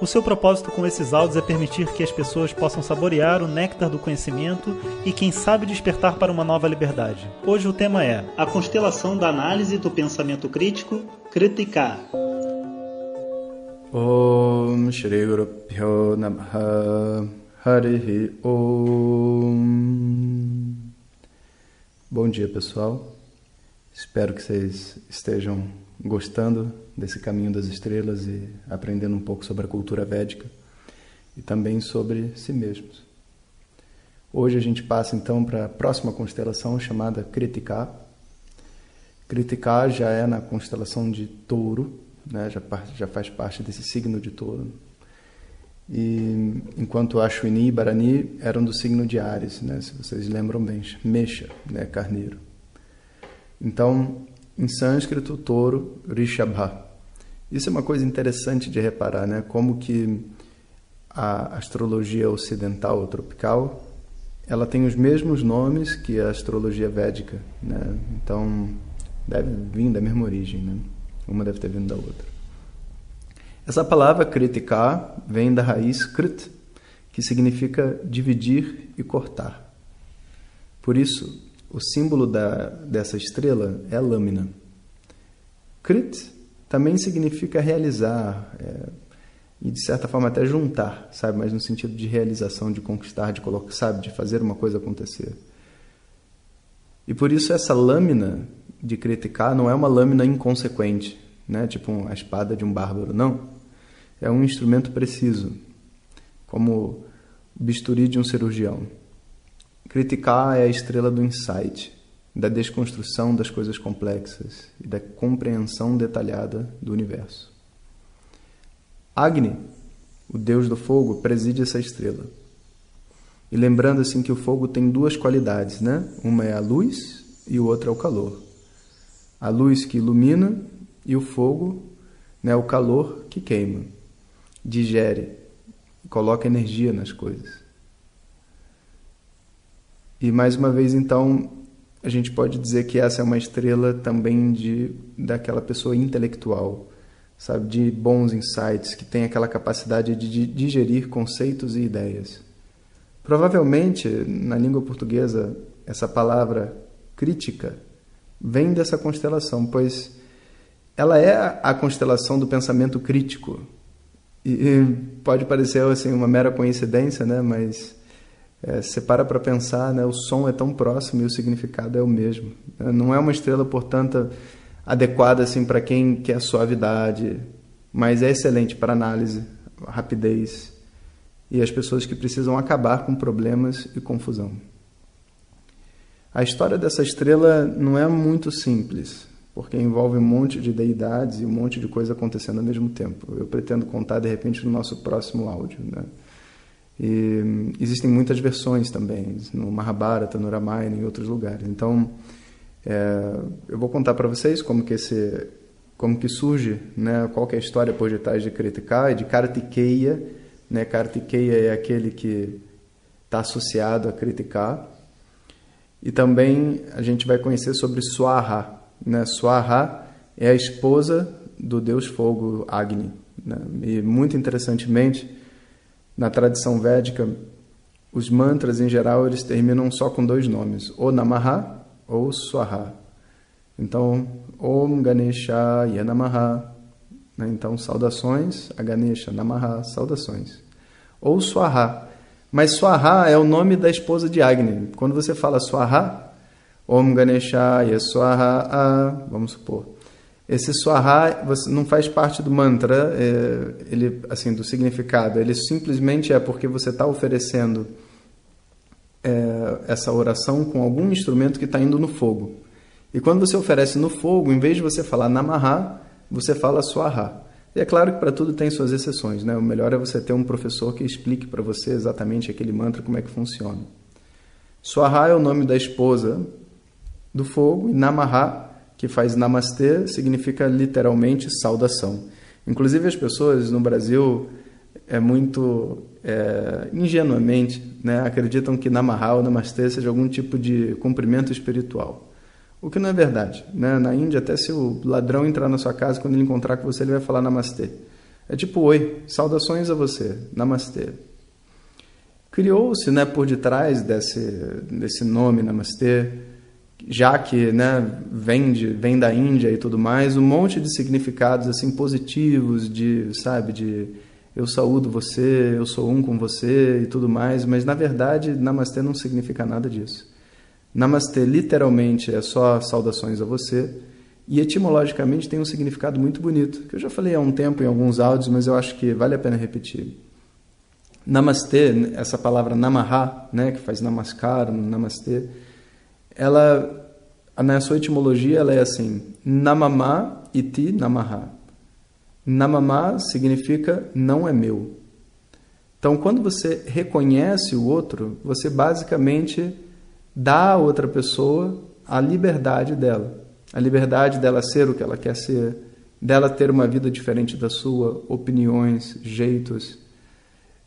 O seu propósito com esses áudios é permitir que as pessoas possam saborear o néctar do conhecimento e, quem sabe, despertar para uma nova liberdade. Hoje o tema é a constelação da análise do pensamento crítico, Kritika. Om Shri Guru Pyo Namaha Harihi Om Bom dia pessoal, espero que vocês estejam gostando desse caminho das estrelas e aprendendo um pouco sobre a cultura védica e também sobre si mesmos. Hoje a gente passa então para a próxima constelação chamada Kritika. Kritika já é na constelação de Touro, né? já, já faz parte desse signo de Touro. E enquanto Ashwini e Barani eram do signo de Ares, né? se vocês lembram bem, Mesha, né? carneiro. Então, em sânscrito, touro, Rishabha. Isso é uma coisa interessante de reparar, né? Como que a astrologia ocidental ou tropical, ela tem os mesmos nomes que a astrologia védica, né? Então, deve vir da mesma origem, né? Uma deve ter vindo da outra. Essa palavra kritika vem da raiz krit, que significa dividir e cortar. Por isso, o símbolo da, dessa estrela é lâmina. Krit também significa realizar é, e de certa forma até juntar, sabe, mas no sentido de realização, de conquistar, de colocar, sabe, de fazer uma coisa acontecer. E por isso essa lâmina de criticar não é uma lâmina inconsequente, né, tipo a espada de um bárbaro, não. É um instrumento preciso, como o bisturi de um cirurgião. Criticar é a estrela do insight, da desconstrução das coisas complexas e da compreensão detalhada do universo. Agni, o deus do fogo, preside essa estrela. E lembrando assim que o fogo tem duas qualidades, né? Uma é a luz e o outro é o calor. A luz que ilumina e o fogo, né, o calor que queima, digere, coloca energia nas coisas. E mais uma vez então a gente pode dizer que essa é uma estrela também de daquela pessoa intelectual, sabe, de bons insights, que tem aquela capacidade de digerir conceitos e ideias. Provavelmente, na língua portuguesa, essa palavra crítica vem dessa constelação, pois ela é a constelação do pensamento crítico. E pode parecer assim uma mera coincidência, né, mas é, você para para pensar, né, o som é tão próximo e o significado é o mesmo. É, não é uma estrela, portanto, adequada assim para quem quer suavidade, mas é excelente para análise, rapidez e as pessoas que precisam acabar com problemas e confusão. A história dessa estrela não é muito simples, porque envolve um monte de deidades e um monte de coisa acontecendo ao mesmo tempo. Eu pretendo contar de repente no nosso próximo áudio, né? E existem muitas versões também, no Mahabharata, no Ramayana e em outros lugares. Então, é, eu vou contar para vocês como que esse, como que surge, né, qual que é a história por detrás de Kritika e de Kartikeya. Né, Kartikeya é aquele que está associado a Kritika. E também a gente vai conhecer sobre Swaha. Né? Swaha é a esposa do deus fogo Agni. Né? E muito interessantemente, na tradição védica, os mantras em geral eles terminam só com dois nomes, ou Namaha ou Swaha. Então, Om Ganesha Yanamaha. Né? Então, saudações a Ganesha, Namaha, saudações. Ou Swaha. Mas Swaha é o nome da esposa de Agni. Quando você fala Swaha, Om Ganesha Swaha, vamos supor, esse swaha não faz parte do mantra, é, ele assim do significado. Ele simplesmente é porque você está oferecendo é, essa oração com algum instrumento que está indo no fogo. E quando você oferece no fogo, em vez de você falar namaha, você fala swaha. E é claro que para tudo tem suas exceções, né? O melhor é você ter um professor que explique para você exatamente aquele mantra como é que funciona. Swaha é o nome da esposa do fogo e Namaha, que faz Namastê, significa literalmente saudação. Inclusive as pessoas no Brasil é muito é, ingenuamente né, acreditam que Namaha ou Namastê seja algum tipo de cumprimento espiritual. O que não é verdade. Né? Na Índia, até se o ladrão entrar na sua casa, quando ele encontrar com você, ele vai falar Namastê. É tipo, oi, saudações a você, Namastê. Criou-se né, por detrás desse, desse nome, Namastê, já que né, vem, de, vem da Índia e tudo mais, um monte de significados assim positivos, de, sabe, de eu saúdo você, eu sou um com você e tudo mais, mas na verdade Namastê não significa nada disso. Namastê literalmente é só saudações a você e etimologicamente tem um significado muito bonito, que eu já falei há um tempo em alguns áudios, mas eu acho que vale a pena repetir. Namastê, essa palavra namaha, né, que faz namaskar, namastê, ela na sua etimologia ela é assim: namama iti namaha. Namama significa não é meu. Então, quando você reconhece o outro, você basicamente dá à outra pessoa a liberdade dela. A liberdade dela ser o que ela quer ser, dela ter uma vida diferente da sua, opiniões, jeitos.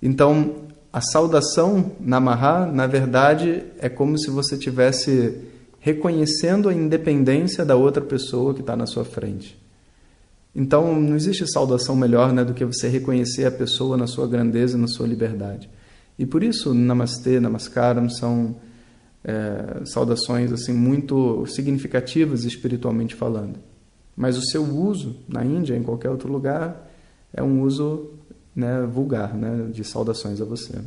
Então, a saudação Namaha, na verdade, é como se você tivesse reconhecendo a independência da outra pessoa que está na sua frente. Então, não existe saudação melhor né, do que você reconhecer a pessoa na sua grandeza, na sua liberdade. E por isso, Namastê, Namaskaram são é, saudações assim muito significativas espiritualmente falando. Mas o seu uso na Índia, em qualquer outro lugar, é um uso né, vulgar né, de saudações a você.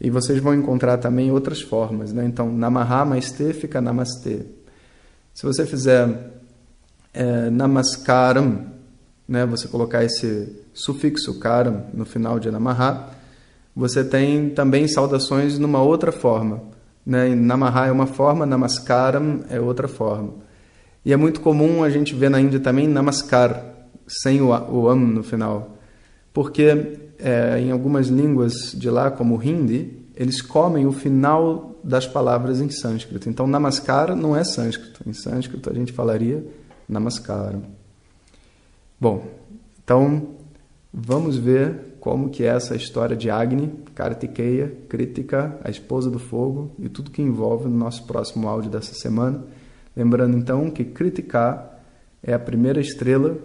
E vocês vão encontrar também outras formas. Né? Então, Namaha Maiste fica Namastê. Se você fizer é, Namaskaram, né, você colocar esse sufixo karam no final de Namaha, você tem também saudações numa outra forma. Né? Namaha é uma forma, Namaskaram é outra forma. E é muito comum a gente ver na Índia também Namaskar, sem o, o am no final. Porque é, em algumas línguas de lá, como o Hindi, eles comem o final das palavras em sânscrito. Então, Namaskar não é sânscrito. Em sânscrito a gente falaria Namaskaram. Bom, então vamos ver como que é essa história de Agni, Kartikeya, Kritika, a esposa do fogo e tudo que envolve no nosso próximo áudio dessa semana. Lembrando então que Kritika é a primeira estrela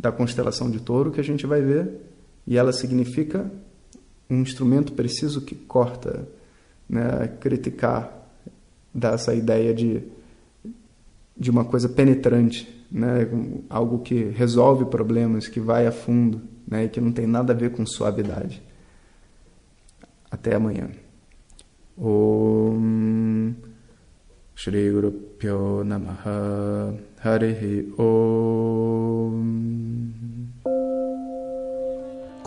da constelação de Touro que a gente vai ver e ela significa um instrumento preciso que corta, né? Criticar dá essa ideia de de uma coisa penetrante, né? Algo que resolve problemas, que vai a fundo né, e que não tem nada a ver com suavidade. Até amanhã. Om Shri Guru Pyo Namaha Harihi Om